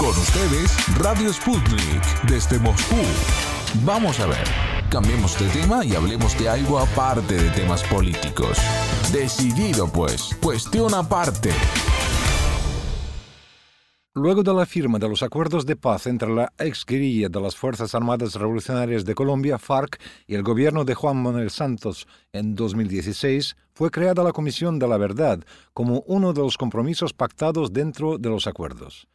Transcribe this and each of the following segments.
Con ustedes, Radio Sputnik, desde Moscú. Vamos a ver, cambiemos de tema y hablemos de algo aparte de temas políticos. Decidido pues, cuestión aparte. Luego de la firma de los acuerdos de paz entre la ex guerrilla de las Fuerzas Armadas Revolucionarias de Colombia, FARC, y el gobierno de Juan Manuel Santos en 2016, fue creada la Comisión de la Verdad como uno de los compromisos pactados dentro de los acuerdos.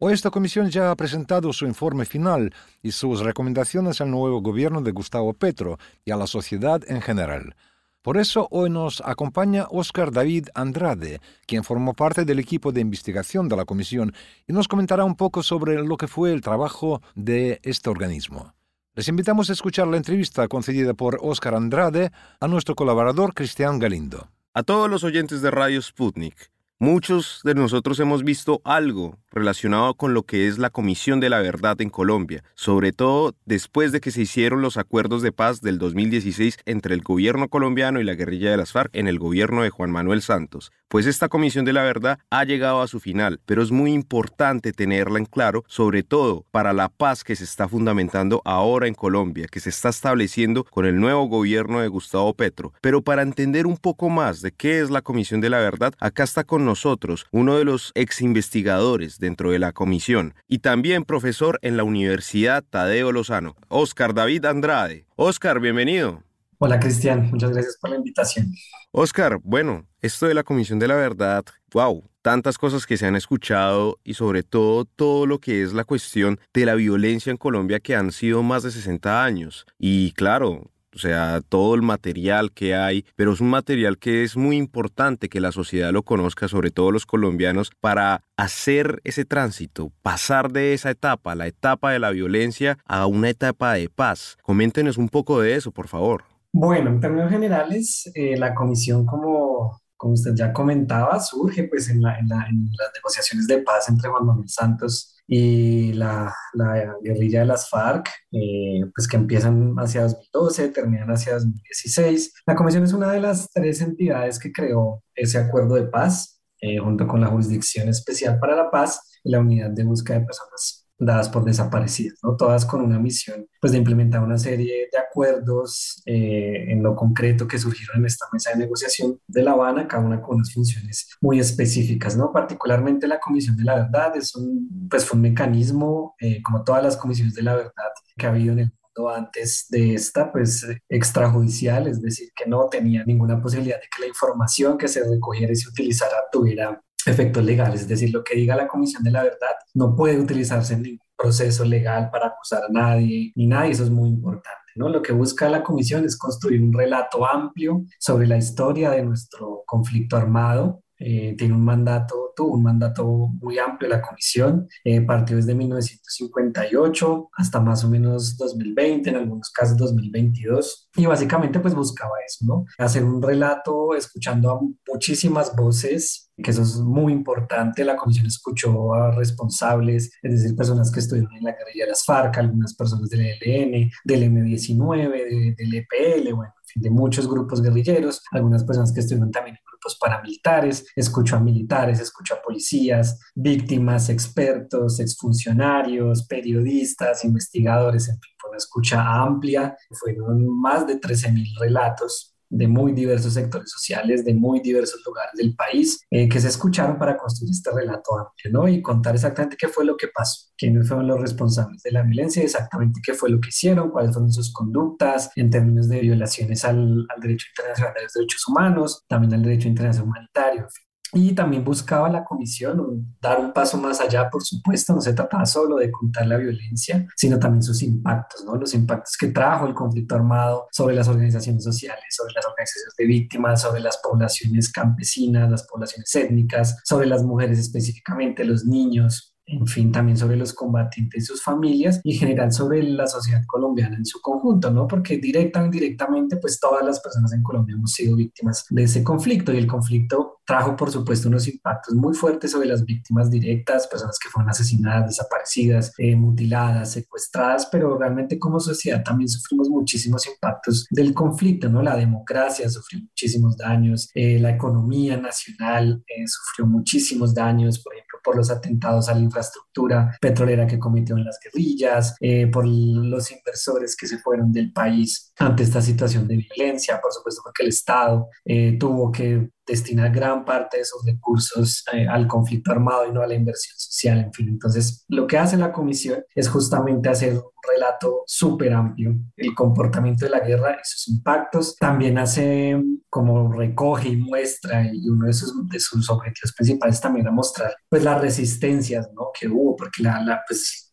Hoy esta comisión ya ha presentado su informe final y sus recomendaciones al nuevo gobierno de Gustavo Petro y a la sociedad en general. Por eso hoy nos acompaña Óscar David Andrade, quien formó parte del equipo de investigación de la comisión y nos comentará un poco sobre lo que fue el trabajo de este organismo. Les invitamos a escuchar la entrevista concedida por Óscar Andrade a nuestro colaborador Cristian Galindo. A todos los oyentes de Radio Sputnik, muchos de nosotros hemos visto algo relacionado con lo que es la Comisión de la Verdad en Colombia, sobre todo después de que se hicieron los acuerdos de paz del 2016 entre el gobierno colombiano y la guerrilla de las FARC en el gobierno de Juan Manuel Santos. Pues esta Comisión de la Verdad ha llegado a su final, pero es muy importante tenerla en claro, sobre todo para la paz que se está fundamentando ahora en Colombia, que se está estableciendo con el nuevo gobierno de Gustavo Petro. Pero para entender un poco más de qué es la Comisión de la Verdad, acá está con nosotros uno de los ex investigadores dentro de la comisión y también profesor en la Universidad Tadeo Lozano, Oscar David Andrade. Oscar, bienvenido. Hola Cristian, muchas gracias por la invitación. Oscar, bueno, esto de la Comisión de la Verdad, wow, tantas cosas que se han escuchado y sobre todo todo lo que es la cuestión de la violencia en Colombia que han sido más de 60 años. Y claro, o sea, todo el material que hay, pero es un material que es muy importante que la sociedad lo conozca, sobre todo los colombianos, para hacer ese tránsito, pasar de esa etapa, la etapa de la violencia, a una etapa de paz. Coméntenos un poco de eso, por favor. Bueno, en términos generales, eh, la comisión, como, como usted ya comentaba, surge pues en, en, las negociaciones de paz entre Juan Manuel Santos y la, la guerrilla de las FARC, eh, pues que empiezan hacia 2012, terminan hacia 2016. La Comisión es una de las tres entidades que creó ese acuerdo de paz, eh, junto con la Jurisdicción Especial para la Paz y la Unidad de Búsqueda de Personas dadas por desaparecidas, ¿no? Todas con una misión, pues, de implementar una serie de acuerdos eh, en lo concreto que surgieron en esta mesa de negociación de La Habana, cada una con unas funciones muy específicas, ¿no? Particularmente la Comisión de la Verdad es un, pues, fue un mecanismo, eh, como todas las comisiones de la verdad que ha habido en el mundo antes de esta, pues extrajudicial, es decir, que no tenía ninguna posibilidad de que la información que se recogiera y se utilizara tuviera efectos legales, es decir, lo que diga la Comisión de la Verdad no puede utilizarse en ningún proceso legal para acusar a nadie ni nadie, eso es muy importante. ¿no? Lo que busca la Comisión es construir un relato amplio sobre la historia de nuestro conflicto armado, eh, tiene un mandato, tuvo un mandato muy amplio la comisión, eh, partió desde 1958 hasta más o menos 2020, en algunos casos 2022, y básicamente pues buscaba eso, ¿no? Hacer un relato escuchando a muchísimas voces, que eso es muy importante, la comisión escuchó a responsables, es decir, personas que estuvieron en la guerrilla de las FARC, algunas personas del ELN, del M19, del EPL, bueno, de muchos grupos guerrilleros, algunas personas que estuvieron también en grupos paramilitares, escucho a militares, escucho a policías, víctimas, expertos, exfuncionarios, periodistas, investigadores, en fin, una escucha amplia, fueron más de 13.000 relatos de muy diversos sectores sociales, de muy diversos lugares del país, eh, que se escucharon para construir este relato amplio, ¿no? Y contar exactamente qué fue lo que pasó, quiénes fueron los responsables de la violencia, exactamente qué fue lo que hicieron, cuáles fueron sus conductas en términos de violaciones al, derecho internacional de los derechos humanos, también al derecho internacional humanitario, en fin. Y también buscaba la comisión dar un paso más allá, por supuesto, no se trataba solo de contar la violencia, sino también sus impactos, ¿no? Los impactos que trajo el conflicto armado sobre las organizaciones sociales, sobre las organizaciones de víctimas, sobre las poblaciones campesinas, las poblaciones étnicas, sobre las mujeres específicamente, los niños, en fin, también sobre los combatientes y sus familias y en general sobre la sociedad colombiana en su conjunto, ¿no? Porque directa o indirectamente, pues todas las personas en Colombia hemos sido víctimas de ese conflicto y el conflicto trajo, por supuesto, unos impactos muy fuertes sobre las víctimas directas, personas que fueron asesinadas, desaparecidas, eh, mutiladas, secuestradas, pero realmente como sociedad también sufrimos muchísimos impactos del conflicto, ¿no? La democracia sufrió muchísimos daños, eh, la economía nacional eh, sufrió muchísimos daños, por ejemplo, por los atentados a la infraestructura petrolera que cometieron las guerrillas, eh, por los inversores que se fueron del país ante esta situación de violencia, por supuesto porque el Estado eh, tuvo que destinar gran parte de esos recursos eh, al conflicto armado y no a la inversión social, en fin. Entonces, lo que hace la comisión es justamente hacer un relato súper amplio, el comportamiento de la guerra y sus impactos. También hace como recoge y muestra, y uno de sus, de sus objetivos principales también a mostrar, pues las resistencias, ¿no? Que hubo, porque la, la pues,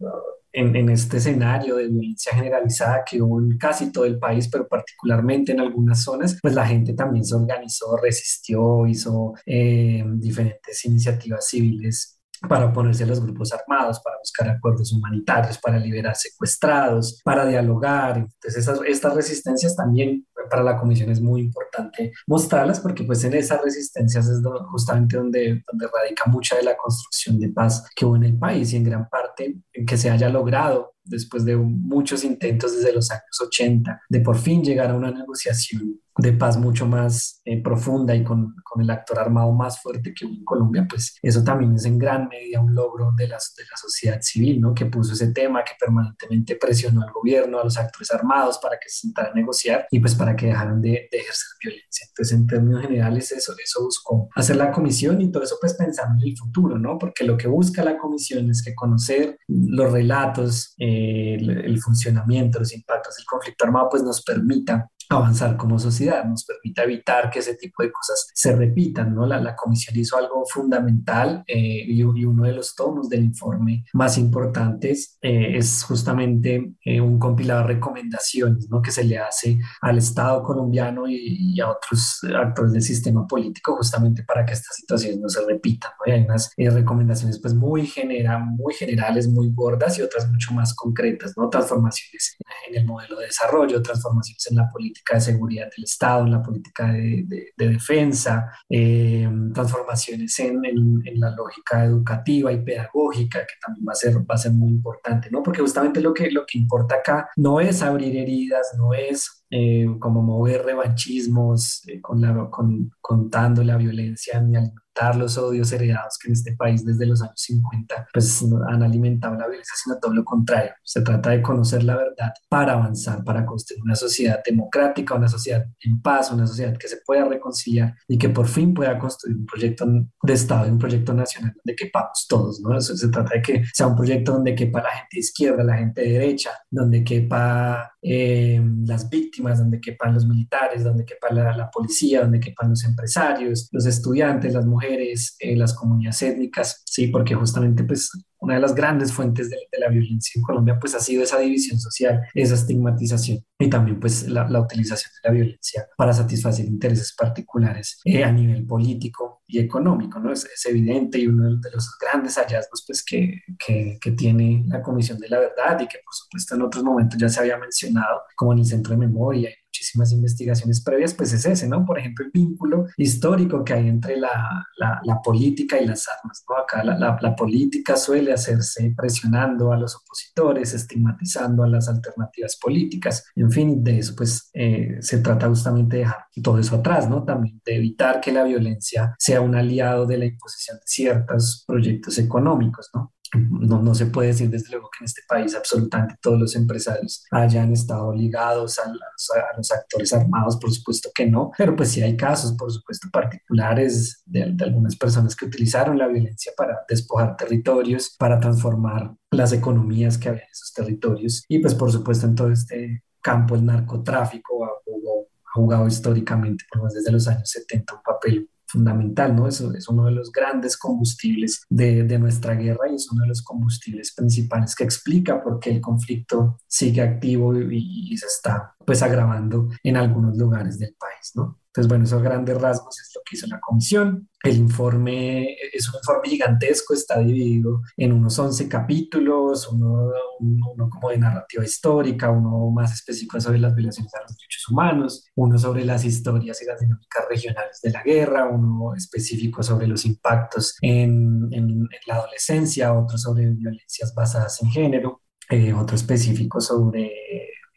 en, en, este escenario de violencia generalizada que hubo en casi todo el país, pero particularmente en algunas zonas, pues la gente también se organizó, resistió, hizo eh, diferentes iniciativas civiles para oponerse a los grupos armados, para buscar acuerdos humanitarios, para liberar secuestrados, para dialogar. Entonces, esas, estas resistencias también para la comisión es muy importante mostrarlas porque pues en esas resistencias es justamente donde, donde radica mucha de la construcción de paz que hubo en el país y en gran parte en que se haya logrado después de muchos intentos desde los años 80 de por fin llegar a una negociación de paz mucho más eh, profunda y con, con, el actor armado más fuerte que hubo en Colombia, pues eso también es en gran medida un logro de la, de la sociedad civil, ¿no? Que puso ese tema, que permanentemente presionó al gobierno, a los actores armados para que se sentaran a negociar y pues para que dejaran de, de, ejercer violencia. Entonces, en términos generales, eso, eso buscó hacer la comisión y todo eso pues pensando en el futuro, ¿no? Porque lo que busca la comisión es que conocer los relatos, eh, el, el funcionamiento, los impactos del conflicto armado, pues nos permita avanzar como sociedad, nos permita evitar que ese tipo de cosas se repitan. ¿no? La, la comisión hizo algo fundamental eh, y, y, uno de los tomos del informe más importantes eh, es justamente eh, un compilado de recomendaciones ¿no? que se le hace al Estado colombiano y, y, a otros actores del sistema político justamente para que estas situaciones no se repitan. ¿no? Y hay unas recomendaciones pues muy, genera, muy generales, muy gordas y otras mucho más concretas, ¿no? transformaciones en el modelo de desarrollo, transformaciones en la política de seguridad del Estado, en la política de, de, de defensa, eh, transformaciones en, en, en, la lógica educativa y pedagógica, que también va a ser, va a ser muy importante, ¿no? Porque justamente lo que, lo que importa acá no es abrir heridas, no es eh, como mover revanchismos, eh, con la, con, contando la violencia ni alimentar los odios heredados que en este país desde los años 50 pues han alimentado la violencia, sino todo lo contrario. Se trata de conocer la verdad para avanzar, para construir una sociedad democrática, una sociedad en paz, una sociedad que se pueda reconciliar y que por fin pueda construir un proyecto de Estado, un proyecto nacional donde quepamos todos, ¿no? Eso se trata de que sea un proyecto donde quepa la gente izquierda, la gente de derecha, donde quepa eh, las víctimas, donde quepan los militares, donde quepa la, policía, donde quepan los empresarios, los estudiantes, las mujeres, eh, las comunidades étnicas, sí, porque justamente pues una de las grandes fuentes de, de, la violencia en Colombia pues ha sido esa división social, esa estigmatización y también pues la, la utilización de la violencia para satisfacer intereses particulares eh, a nivel político y económico, ¿no? Es, es, evidente y uno de los grandes hallazgos pues que, que, que, tiene la Comisión de la Verdad y que por supuesto en otros momentos ya se había mencionado como en el Centro de Memoria muchísimas investigaciones previas, pues es ese, ¿no? Por ejemplo, el vínculo histórico que hay entre la, la, la política y las armas, ¿no? Acá la, la, política suele hacerse presionando a los opositores, estigmatizando a las alternativas políticas, en fin, de eso pues eh, se trata justamente de dejar todo eso atrás, ¿no? También de evitar que la violencia sea un aliado de la imposición de ciertos proyectos económicos, ¿no? No, no, se puede decir desde luego que en este país absolutamente todos los empresarios hayan estado ligados a los, actores armados, por supuesto que no, pero pues sí hay casos, por supuesto, particulares de, de, algunas personas que utilizaron la violencia para despojar territorios, para transformar las economías que había en esos territorios y pues por supuesto en todo este campo el narcotráfico ha jugado, ha jugado históricamente, por más desde los años 70, un papel fundamental, ¿no? Eso es uno de los grandes combustibles de, nuestra guerra y es uno de los combustibles principales que explica por qué el conflicto sigue activo y, y se está pues agravando en algunos lugares del país, ¿no? Entonces, bueno, esos grandes rasgos es lo que hizo la comisión. El informe es un informe gigantesco, está dividido en unos 11 capítulos, uno, uno, como de narrativa histórica, uno más específico sobre las violaciones a los derechos humanos, uno sobre las historias y las dinámicas regionales de la guerra, uno específico sobre los impactos en, en, en la adolescencia, otro sobre violencias basadas en género, eh, otro específico sobre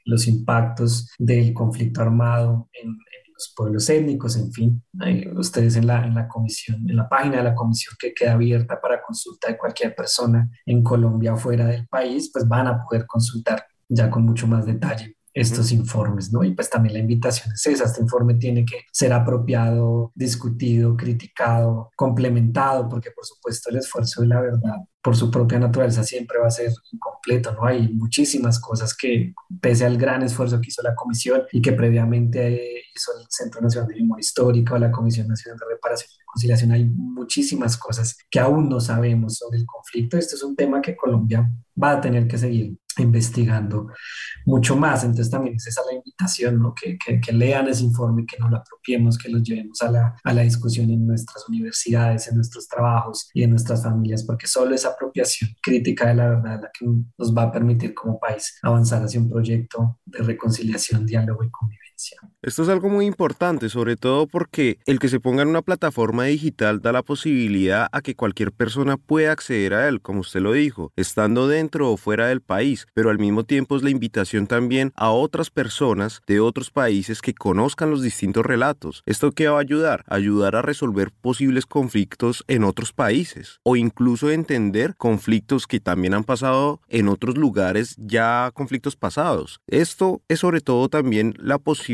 los impactos del conflicto armado en, los pueblos étnicos, en fin. ustedes en la, en la comisión, en la página de la comisión que queda abierta para consulta de cualquier persona en Colombia o fuera del país, pues van a poder consultar ya con mucho más detalle estos informes, ¿no? Y pues también la invitación es esa, este informe tiene que ser apropiado, discutido, criticado, complementado, porque por supuesto el esfuerzo de la verdad por su propia naturaleza siempre va a ser incompleto, ¿no? Hay muchísimas cosas que, pese al gran esfuerzo que hizo la comisión y que previamente hizo el Centro Nacional de Memoria Histórica o la Comisión Nacional de Reparación y Reconciliación, hay muchísimas cosas que aún no sabemos sobre el conflicto. Esto es un tema que Colombia va a tener que seguir investigando mucho más. Entonces también es esa la invitación, ¿no? que, que, lean ese informe, que nos lo apropiemos, que lo llevemos a la, a la discusión en nuestras universidades, en nuestros trabajos y en nuestras familias, porque solo esa apropiación crítica de la verdad la que nos va a permitir como país avanzar hacia un proyecto de reconciliación, diálogo y convivencia. Esto es algo muy importante, sobre todo porque el que se ponga en una plataforma digital da la posibilidad a que cualquier persona pueda acceder a él, como usted lo dijo, estando dentro o fuera del país, pero al mismo tiempo es la invitación también a otras personas de otros países que conozcan los distintos relatos. ¿Esto qué va a ayudar? Ayudar a resolver posibles conflictos en otros países o incluso entender conflictos que también han pasado en otros lugares, ya conflictos pasados. Esto es sobre todo también la posibilidad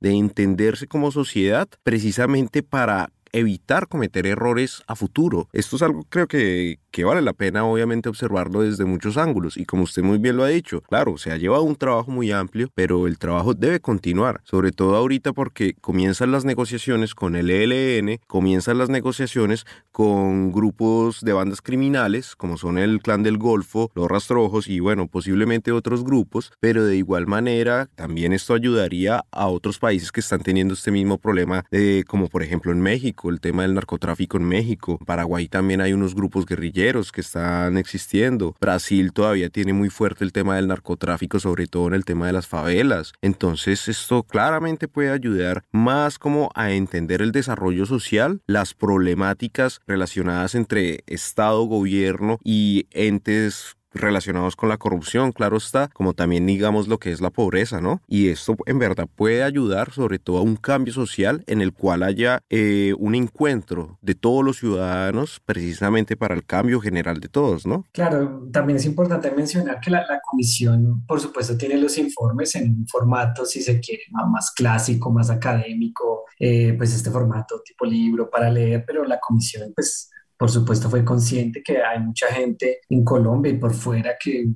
de entenderse como sociedad precisamente para evitar cometer errores a futuro. Esto es algo creo que, que vale la pena obviamente observarlo desde muchos ángulos y como usted muy bien lo ha dicho, claro, se ha llevado un trabajo muy amplio, pero el trabajo debe continuar, sobre todo ahorita porque comienzan las negociaciones con el ELN, comienzan las negociaciones con grupos de bandas criminales como son el Clan del Golfo, los Rastrojos y bueno, posiblemente otros grupos, pero de igual manera también esto ayudaría a otros países que están teniendo este mismo problema de como por ejemplo en México, el tema del narcotráfico en México, Paraguay también hay unos grupos guerrilleros que están existiendo. Brasil todavía tiene muy fuerte el tema del narcotráfico, sobre todo en el tema de las favelas. Entonces esto claramente puede ayudar más como a entender el desarrollo social, las problemáticas relacionadas entre Estado, gobierno y entes relacionados con la corrupción, claro está, como también digamos lo que es la pobreza, ¿no? Y esto en verdad puede ayudar sobre todo a un cambio social en el cual haya eh, un encuentro de todos los ciudadanos precisamente para el cambio general de todos, ¿no? Claro, también es importante mencionar que la, comisión, por supuesto, tiene los informes en un formato, si se quiere, más clásico, más académico, eh, pues este formato tipo libro para leer, pero la comisión pues por supuesto fue consciente que hay mucha gente en Colombia y por fuera que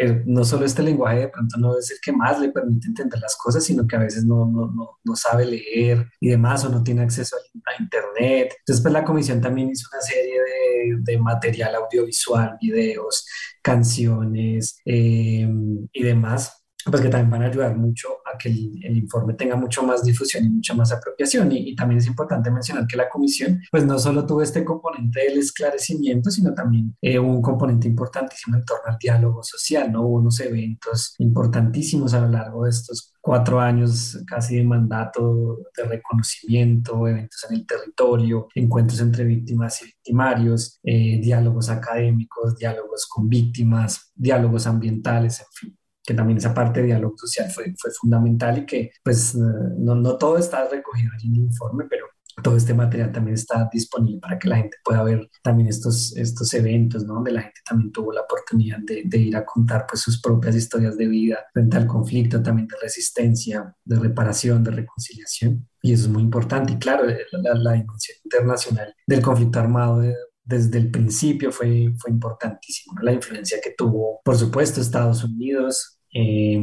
eh, no solo este lenguaje de pronto no es el que más le permite entender las cosas, sino que a veces no, no, no, no sabe leer y demás o no tiene acceso a, Internet. Entonces, pues la comisión también hizo una serie de, de material audiovisual, videos, canciones eh, y demás pues que también van a ayudar mucho a que el, informe tenga mucho más difusión y mucha más apropiación. Y, también es importante mencionar que la comisión, pues no solo tuvo este componente del esclarecimiento, sino también eh, un componente importantísimo en torno al diálogo social, ¿no? Hubo unos eventos importantísimos a lo largo de estos cuatro años casi de mandato de reconocimiento, eventos en el territorio, encuentros entre víctimas y victimarios, eh, diálogos académicos, diálogos con víctimas, diálogos ambientales, en fin que también esa parte de diálogo social fue, fue fundamental y que pues no, no todo está recogido en el informe, pero todo este material también está disponible para que la gente pueda ver también estos, estos eventos, ¿no? Donde la gente también tuvo la oportunidad de, de, ir a contar pues sus propias historias de vida frente al conflicto, también de resistencia, de reparación, de reconciliación. Y eso es muy importante. Y claro, la, la dimensión internacional del conflicto armado de, desde el principio fue, fue importantísimo, la influencia que tuvo, por supuesto, Estados Unidos, eh,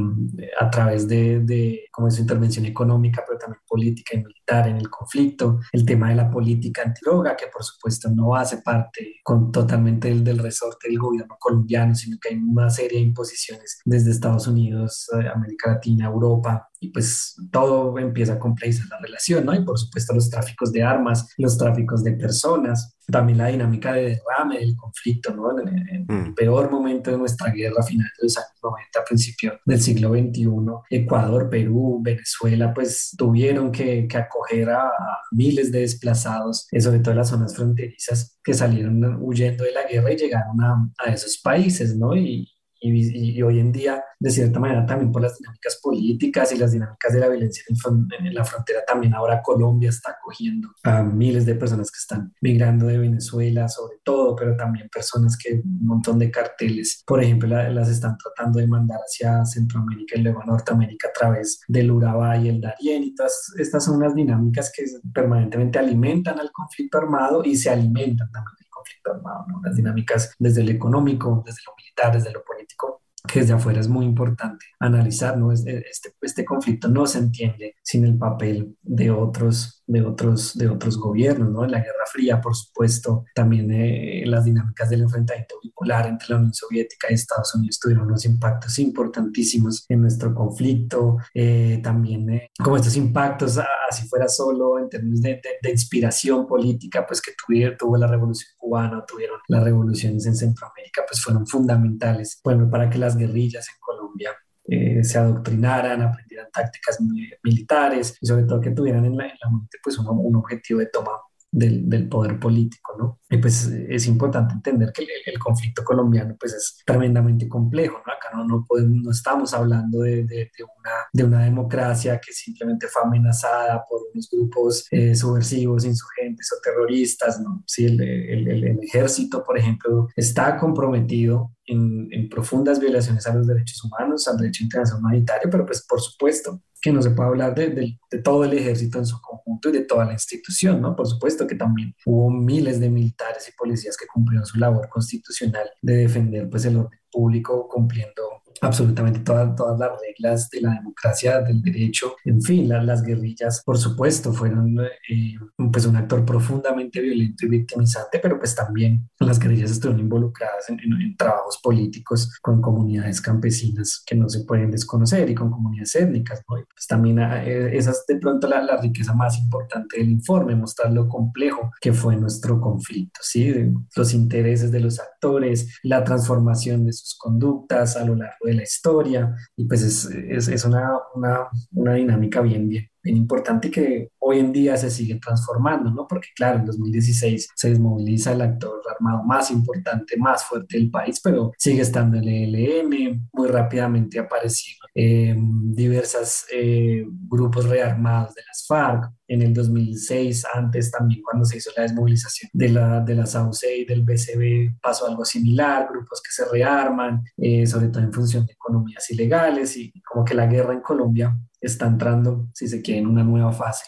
a través de, de como su intervención económica, pero también política y militar en el conflicto, el tema de la política antidroga, que por supuesto no hace parte con, totalmente del, del resorte del gobierno colombiano, sino que hay una serie de imposiciones desde Estados Unidos, eh, América Latina, Europa, y pues todo empieza a complejizar la relación, ¿no? Y por supuesto los tráficos de armas, los tráficos de personas, también la dinámica de derrame del conflicto, ¿no? En, el mm. peor momento de nuestra guerra, finales de los años 90, a principios del siglo XXI, Ecuador, Perú, Venezuela, pues tuvieron que, que acoger a, miles de desplazados, eh, sobre todo en las zonas fronterizas, que salieron huyendo de la guerra y llegaron a, a esos países, ¿no? Y, y, hoy en día, de cierta manera, también por las dinámicas políticas y las dinámicas de la violencia en, la frontera, también ahora Colombia está acogiendo a miles de personas que están migrando de Venezuela, sobre todo, pero también personas que un montón de carteles, por ejemplo, las están tratando de mandar hacia Centroamérica y luego a Norteamérica a través del Urabá y el Darién. Y todas estas son unas dinámicas que permanentemente alimentan al conflicto armado y se alimentan también del conflicto armado, ¿no? Las dinámicas desde lo económico, desde lo militar, desde lo político, que desde afuera es muy importante analizar, ¿no? Este, este conflicto no se entiende sin el papel de otros de otros, de otros gobiernos, ¿no? En la Guerra Fría, por supuesto, también eh, las dinámicas del enfrentamiento bipolar entre la Unión Soviética y Estados Unidos tuvieron unos impactos importantísimos en nuestro conflicto, eh, también eh, como estos impactos, así fuera solo en términos de, de, inspiración política, pues que tuvieron, tuvo la Revolución Cubana, tuvieron las revoluciones en Centroamérica, pues fueron fundamentales, bueno, para que las guerrillas en Colombia eh, se adoctrinaran, aprendieran tácticas militares y sobre todo que tuvieran en la, mente pues un, objetivo de toma del, poder político, ¿no? Y pues es importante entender que el, conflicto colombiano pues es tremendamente complejo, ¿no? No, no, podemos, no estamos hablando de, de, una, de una democracia que simplemente fue amenazada por unos grupos eh, subversivos, insurgentes o terroristas, ¿no? Sí, el, el, el, ejército, por ejemplo, está comprometido en, en profundas violaciones a los derechos humanos, al derecho internacional humanitario, pero pues por supuesto que no se puede hablar de, de, todo el ejército en su conjunto y de toda la institución, ¿no? Por supuesto que también hubo miles de militares y policías que cumplieron su labor constitucional de defender pues el orden público cumpliendo absolutamente todas, todas las reglas de la democracia, del derecho, en fin, las guerrillas, por supuesto, fueron eh, pues un actor profundamente violento y victimizante, pero pues también las guerrillas estuvieron involucradas en, trabajos políticos con comunidades campesinas que no se pueden desconocer y con comunidades étnicas, ¿no? Pues también eh, esa es de pronto la, la, riqueza más importante del informe, mostrar lo complejo que fue nuestro conflicto, ¿sí? Los intereses de los actores, la transformación de sus conductas a lo largo de la historia y pues es, es, es una, una, una, dinámica bien, bien, bien importante que hoy en día se sigue transformando, ¿no? Porque claro, en 2016 se desmoviliza el actor armado más importante, más fuerte del país, pero sigue estando el ELN, muy rápidamente aparecieron eh, diversos eh, grupos rearmados de las FARC, en el 2006, antes también cuando se hizo la desmovilización de la, de la SAUC y del BCB, pasó algo similar, grupos que se rearman, eh, sobre todo en función de economías ilegales y como que la guerra en Colombia está entrando, si se quiere, en una nueva fase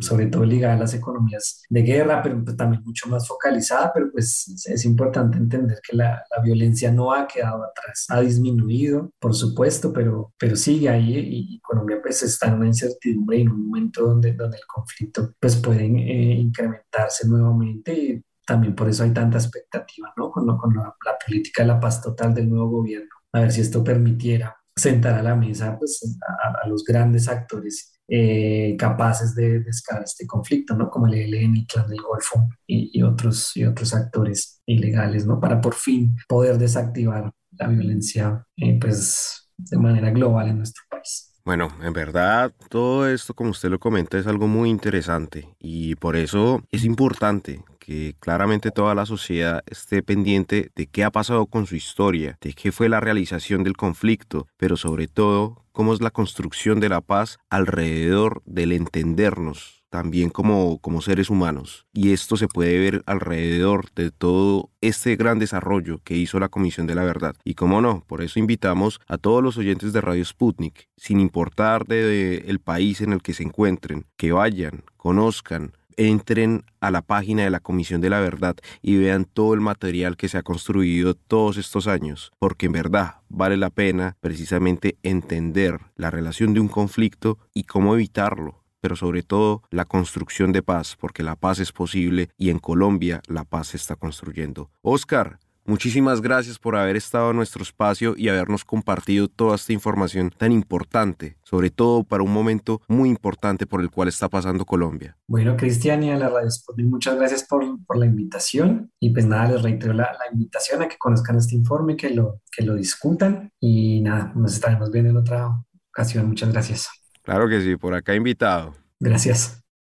sobre todo ligada a las economías de guerra, pero pues también mucho más focalizada, pero pues es importante entender que la, la, violencia no ha quedado atrás, ha disminuido, por supuesto, pero, pero sigue ahí y, Colombia pues está en una incertidumbre y en un momento donde, donde el conflicto pues puede eh, incrementarse nuevamente y también por eso hay tanta expectativa, ¿no? Con, con la, la política de la paz total del nuevo gobierno, a ver si esto permitiera sentar a la mesa pues, a, los grandes actores eh, capaces de, de este conflicto, ¿no? Como el ELN, el Clan del Golfo y, otros, y otros actores ilegales, ¿no? Para por fin poder desactivar la violencia, eh, pues, de manera global en nuestro país. Bueno, en verdad todo esto, como usted lo comenta, es algo muy interesante y por eso es importante que claramente toda la sociedad esté pendiente de qué ha pasado con su historia, de qué fue la realización del conflicto, pero sobre todo cómo es la construcción de la paz alrededor del entendernos también como, como seres humanos. Y esto se puede ver alrededor de todo este gran desarrollo que hizo la Comisión de la Verdad. Y como no, por eso invitamos a todos los oyentes de Radio Sputnik, sin importar de, el país en el que se encuentren, que vayan, conozcan, entren a la página de la Comisión de la Verdad y vean todo el material que se ha construido todos estos años, porque en verdad vale la pena precisamente entender la relación de un conflicto y cómo evitarlo pero sobre todo la construcción de paz, porque la paz es posible y en Colombia la paz se está construyendo. Oscar, Muchísimas gracias por haber estado en nuestro espacio y habernos compartido toda esta información tan importante, sobre todo para un momento muy importante por el cual está pasando Colombia. Bueno, Cristian y a la Radio muchas gracias por, por, la invitación y pues nada, les reitero la, la, invitación a que conozcan este informe, que lo, que lo discutan y nada, nos estaremos viendo en otra ocasión. Muchas gracias. Claro que sí, por acá invitado. Gracias.